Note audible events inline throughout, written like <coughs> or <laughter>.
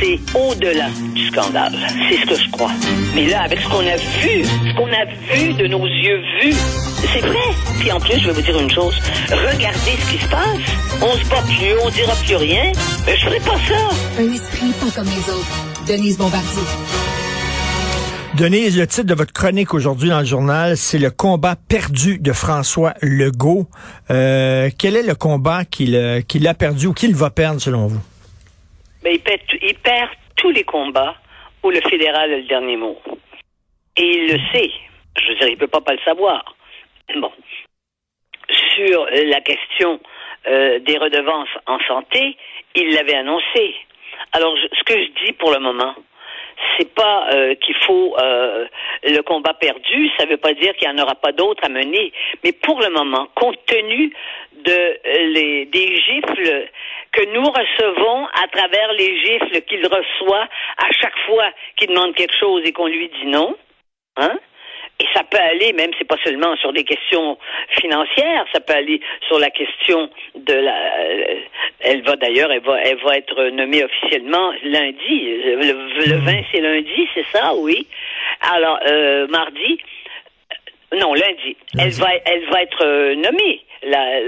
c'est au-delà du scandale. C'est ce que je crois. Mais là, avec ce qu'on a vu, ce qu'on a vu de nos yeux vus, c'est vrai. Puis en plus, je vais vous dire une chose. Regardez ce qui se passe. On se bat plus, on dira plus rien. Mais je ferai pas ça. Un esprit pas comme les autres. Denise Bombardier. Denise, le titre de votre chronique aujourd'hui dans le journal, c'est le combat perdu de François Legault. Euh, quel est le combat qu'il qu'il a perdu ou qu'il va perdre selon vous? Ben, il, perd, tous les combats où le fédéral a le dernier mot. Et il le sait. Je veux dire, il ne peut pas pas le savoir. Bon. Sur la question euh, des redevances en santé, il l'avait annoncé. Alors, ce que je dis pour le moment, c'est pas euh, qu'il faut euh, le combat perdu, ça veut pas dire qu'il n'y en aura pas d'autres à mener, mais pour le moment, compte tenu de euh, les des gifles que nous recevons à travers les gifles qu'il reçoit à chaque fois qu'il demande quelque chose et qu'on lui dit non, hein? Et ça peut aller, même c'est pas seulement sur des questions financières, ça peut aller sur la question de la. Elle va d'ailleurs, elle va, elle va être nommée officiellement lundi. Le, 20 mhm. c'est lundi, c'est ça, oui. Alors euh, mardi, non lundi, elle va, elle va être euh, nommée. La,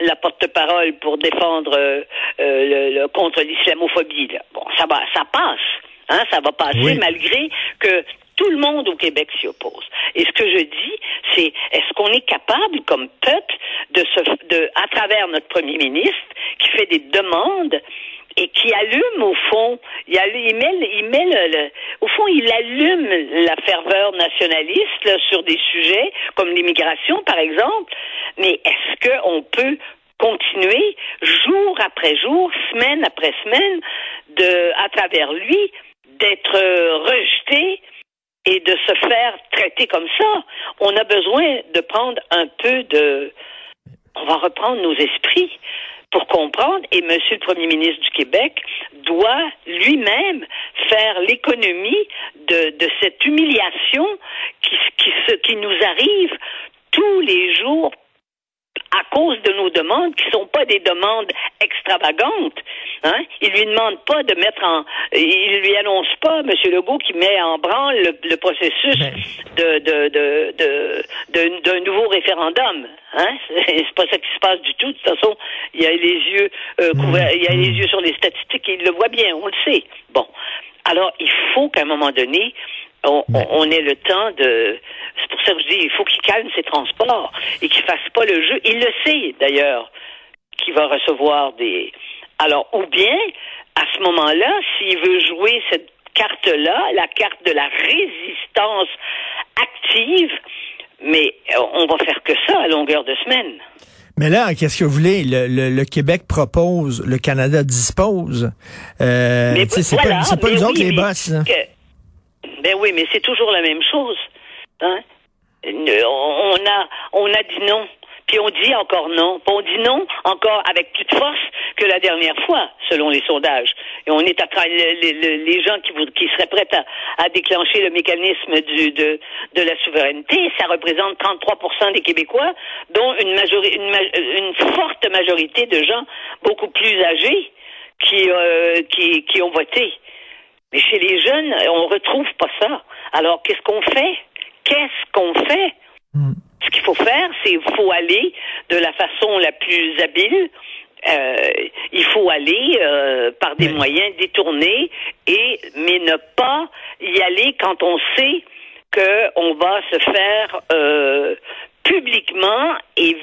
la, porte-parole pour défendre euh, le, contre l'islamophobie. Bon, ça va, ça passe. Hein, ça va passer malgré que tout le monde au Québec s'y oppose. Et ce que je dis, c'est est-ce qu'on est capable, comme peuple, de se, de, à travers notre premier ministre, qui fait des demandes et qui allume au fond, il, il met, il met le, au fond, il allume la ferveur nationaliste sur des sujets comme l'immigration, par exemple. Mais est-ce qu'on peut continuer jour après jour, semaine après semaine, de, à travers lui, d'être rejeté et de se faire traiter comme ça? On a besoin de prendre un peu de... On va reprendre nos esprits pour comprendre, et Monsieur le Premier ministre du Québec doit lui-même faire l'économie de, de cette humiliation qui, qui, qui nous arrive tous les jours à cause de nos demandes qui sont pas des demandes extravagantes. Hein? Il lui demande pas de mettre en, il lui annonce pas, M. Legault, qui met en branle le, processus de, de, de, d'un nouveau référendum. Hein? <laughs> C'est pas ça qui se passe du tout. De toute façon, il y a les yeux euh, couverts, il y a les mmh. yeux sur les statistiques, il le voit bien, on le sait. Bon. Alors, il faut qu'à un moment donné, on, on, ait le temps de. C'est pour ça que je dis, il faut qu'il calme ses transports et qu'il fasse pas le jeu. Il le sait d'ailleurs qu'il va recevoir des. Alors, ou bien, à ce moment-là, s'il veut jouer cette carte-là, la carte de la résistance active, mais euh, on va faire que ça à longueur de semaine. Mais là, qu'est-ce que vous voulez? Le, Québec propose, le Canada dispose. Euh, c'est pas, pas nous autres les boss. Ben oui, mais c'est toujours la même chose. Hein? On a, on a dit non. Puis on dit encore non. Puis on dit non encore avec plus de force que la dernière fois, selon les sondages. Et on est à les, les, les gens qui, qui seraient prêts à, déclencher le mécanisme de, de la souveraineté, ça représente 33% des Québécois, dont une, majorité, une, une, forte majorité de gens beaucoup plus âgés qui, euh, qui, qui ont voté. Mais chez les jeunes, on retrouve pas ça. Alors, qu'est-ce qu'on fait? Qu'est-ce qu'on fait? Hmm. Ce qu'il faut faire, c'est qu'il faut aller de la façon la plus habile. Euh, il faut aller euh, par des moyens détournés et mais ne pas y aller quand on sait qu'on va se faire euh, publiquement et,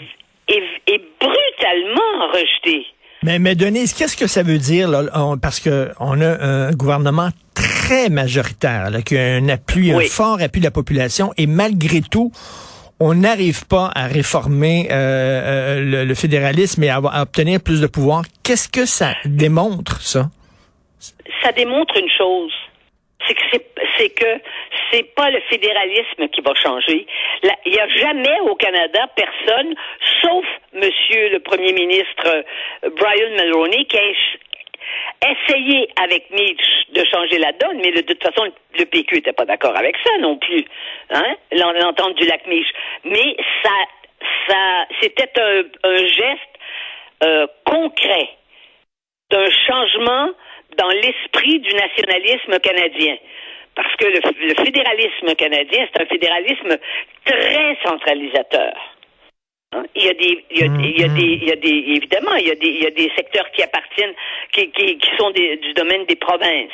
et, et brutalement rejeter. Mais, mais Denise, qu'est-ce que ça veut dire? Là? parce que on a un gouvernement très majoritaire, là, qui a un appui, un fort appui de la population, et malgré tout, on n'arrive pas à réformer euh, euh, le, fédéralisme et à, obtenir plus de pouvoir. Qu'est-ce que ça démontre, ça? Ça démontre une chose. C'est que c'est que c'est pas le fédéralisme qui va changer. Il n'y a jamais au Canada personne, sauf Monsieur le Premier ministre euh, Brian Mulroney, qui a essayé avec Mitch de changer la donne, mais de toute façon, le PQ n'était pas d'accord avec ça non plus, hein, l'entente du lac Mitch. Mais ça, ça, c'était un, geste euh, concret d'un changement dans l'esprit du nationalisme canadien. Parce que le, fédéralisme canadien, c'est un fédéralisme très centralisateur. Hein? Il y a des, il y a, il y a des, il y a des, évidemment, il y a des, il y a des secteurs qui appartiennent, qui, qui, qui sont des, du domaine des provinces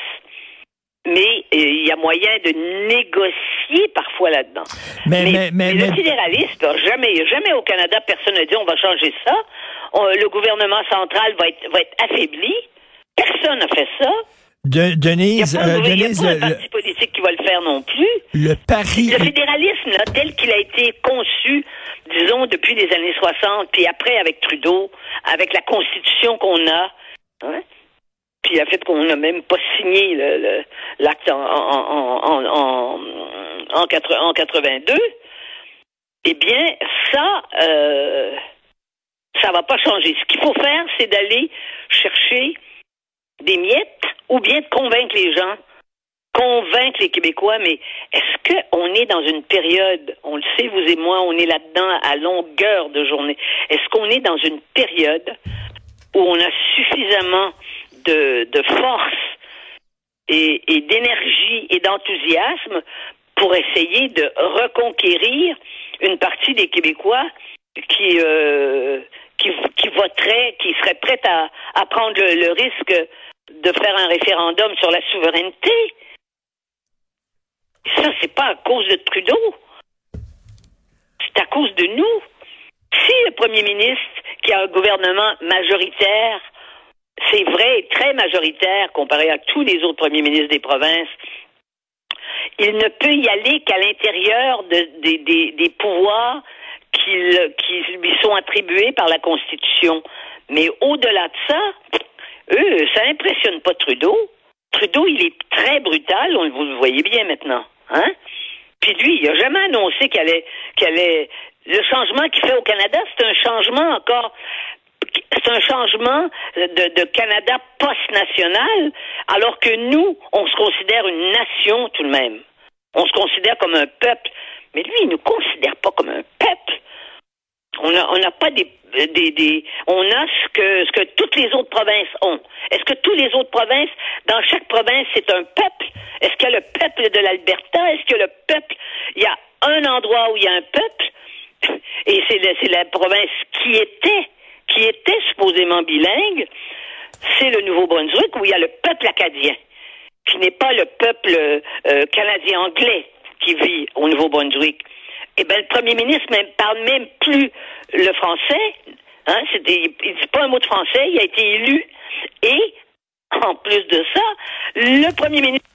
mais euh, il y a moyen de négocier parfois là-dedans. Mais, mais, le fédéraliste, jamais, jamais au Canada, personne n'a dit on va changer ça. le gouvernement central va être, va être affaibli. Personne n'a fait ça. De, Denise, il n'y a pas, de, euh, parti politique qui va le faire non plus. Le Paris. Le fédéralisme, là, tel qu'il a été conçu, disons, depuis les années 60, puis après avec Trudeau, avec la constitution qu'on a, hein, puis le fait qu'on n'a même pas signé l'acte en, en, en, en, 82, eh bien, ça, euh, ça va pas changer. Ce qu'il faut faire, c'est d'aller chercher des miettes ou bien de convaincre les gens, convaincre les Québécois, mais est-ce qu'on est dans une période, on le sait, vous et moi, on est là-dedans à longueur de journée, est-ce qu'on est dans une période où on a suffisamment de, force et, d'énergie et d'enthousiasme pour essayer de reconquérir une partie des Québécois qui, euh, qui, qui voteraient, qui seraient prêts à, à prendre le, risque de faire un référendum sur la souveraineté? Ça, c'est pas à cause de Trudeau. C'est à cause de nous. Si le premier ministre, qui a un gouvernement majoritaire, c'est vrai, très majoritaire comparé à tous les autres premiers ministres des provinces. Il ne peut y aller qu'à l'intérieur des pouvoirs qui, lui sont attribués par la Constitution. Mais au-delà de ça, eux, ça n'impressionne pas Trudeau. Trudeau, il est très brutal, on, vous le voyez bien maintenant. Hein? Puis lui, il n'a jamais annoncé qu'il allait, allait. Le changement qu'il fait au Canada, c'est un changement encore c'est un changement de, Canada post-national, alors que nous, on se considère une nation tout de même. On se considère comme un peuple. Mais lui, il ne nous considère pas comme un peuple. On n'a pas des, des, on a ce que, ce que toutes les autres provinces ont. Est-ce que toutes les autres provinces, dans chaque province, c'est un peuple? Est-ce qu'il y a le peuple de l'Alberta? Est-ce que le peuple, il y a un endroit où il y a un peuple? Et c'est la province qui était qui était supposément bilingue, c'est le Nouveau-Brunswick où il y a le peuple acadien, qui n'est pas le peuple euh, canadien-anglais qui vit au Nouveau-Brunswick. Eh bien, le premier ministre ne parle même plus le français. Hein, il ne dit pas un mot de français. Il a été élu. Et, en plus de ça, le premier ministre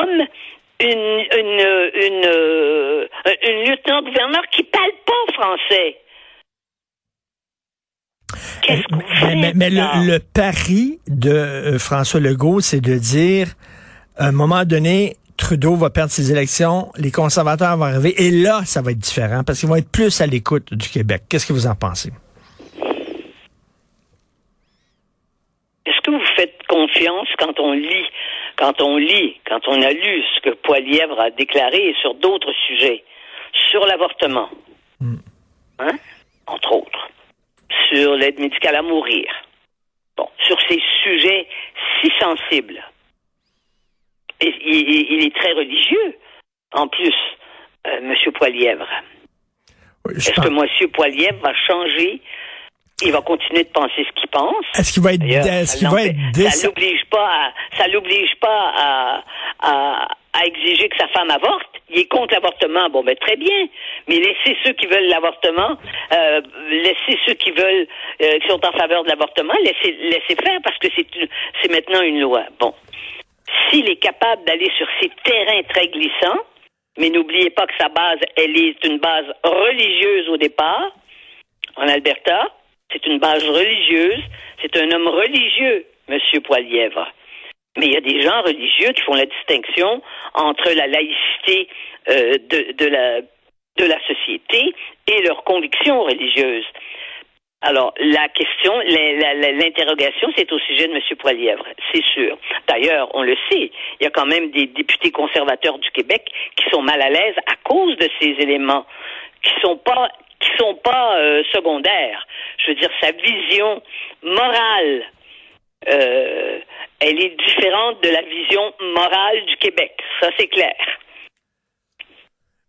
une, une, une, euh, une lieutenant-gouverneur qui parle pas français. mais, le, pari de euh, François Legault, c'est de dire, à un moment donné, Trudeau va perdre ses élections, les conservateurs vont arriver, et là, ça va être différent, parce qu'ils vont être plus à l'écoute du Québec. Qu'est-ce que vous en pensez? Vous faites confiance quand on lit, quand on lit, quand on a lu ce que Poilièvre a déclaré sur d'autres sujets, sur l'avortement, hmm. hein, entre autres? sur l'aide médicale à mourir. Bon, sur ces sujets si sensibles. Et, il, est très religieux, en plus, euh, M. Poilièvre. Est-ce que M. Poilièvre va changer il va continuer de penser ce qu'il pense. Est-ce qu'il va être, est-ce qu'il va être Ça l'oblige pas à, ça l'oblige pas à, à, à, exiger que sa femme avorte. Il est contre l'avortement. Bon, ben très bien. Mais laissez ceux qui veulent l'avortement, euh, laissez ceux qui veulent, euh, qui sont en faveur de l'avortement, laissez, laissez faire parce que c'est, c'est maintenant une loi. Bon. S'il est capable d'aller sur ces terrains très glissants, mais n'oubliez pas que sa base, elle est une base religieuse au départ, en Alberta, c'est une base religieuse. C'est un homme religieux, M. Poilièvre. Mais il y a des gens religieux qui font la distinction entre la laïcité euh, de, la, de la société et leurs convictions religieuses. Alors, la question, l'interrogation, c'est au sujet de M. Poilièvre, c'est sûr. D'ailleurs, on le sait, il y a quand même des députés conservateurs du Québec qui sont mal à l'aise à cause de ces éléments, qui sont pas qui sont pas euh, secondaires. Je veux dire, sa vision morale euh, elle est différente de la vision morale du Québec. Ça, c'est clair.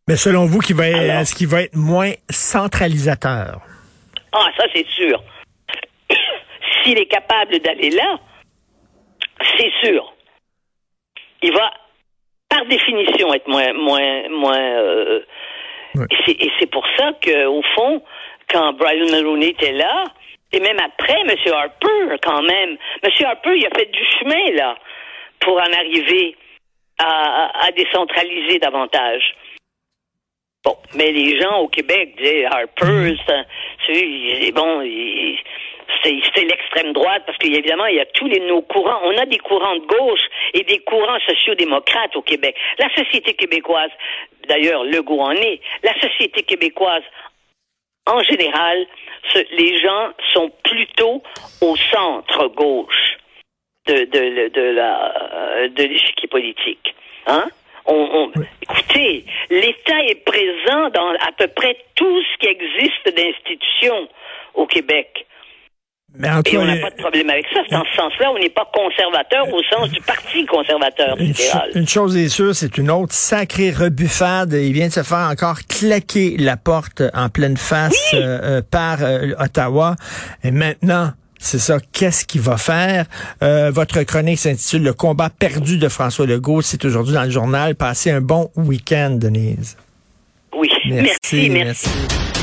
Mais selon vous, qui va est-ce qu'il va être moins centralisateur? Ah, ça, c'est sûr. <coughs> S'il est capable d'aller là, c'est sûr. Il va, par définition, être moins, moins, moins. Euh, et c'est pour ça que, au fond, quand Brian Mulroney était là, et même après, M. Harper, quand même, M. Harper, il a fait du chemin, là, pour en arriver à, à décentraliser davantage. Bon, mais les gens au Québec disaient Harper, c'est bon, c'est l'extrême droite parce qu'évidemment, il y a tous les nos courants. On a des courants de gauche et des courants sociaux-démocrates au Québec. La société québécoise, d'ailleurs, le goût en est, la société québécoise, en général, les gens sont plutôt au centre gauche de, de, de, la de l'échiquier politique. Hein? On, Écoutez, l'État est présent dans à peu près tout ce qui existe d'institutions au Québec. Et on n'a pas de problème avec ça. Dans ce sens-là, on n'est pas conservateur au sens du Parti conservateur une, une chose est sûre, c'est une autre sacrée rebuffade. Il vient de se faire encore claquer la porte en pleine face euh, euh, par euh, Ottawa. Et maintenant, c'est ça. Qu'est-ce qu'il va faire? votre chronique s'intitule Le combat perdu de François Legault. C'est aujourd'hui dans le journal. Passez un bon week-end, Denise. Oui. merci. merci. merci.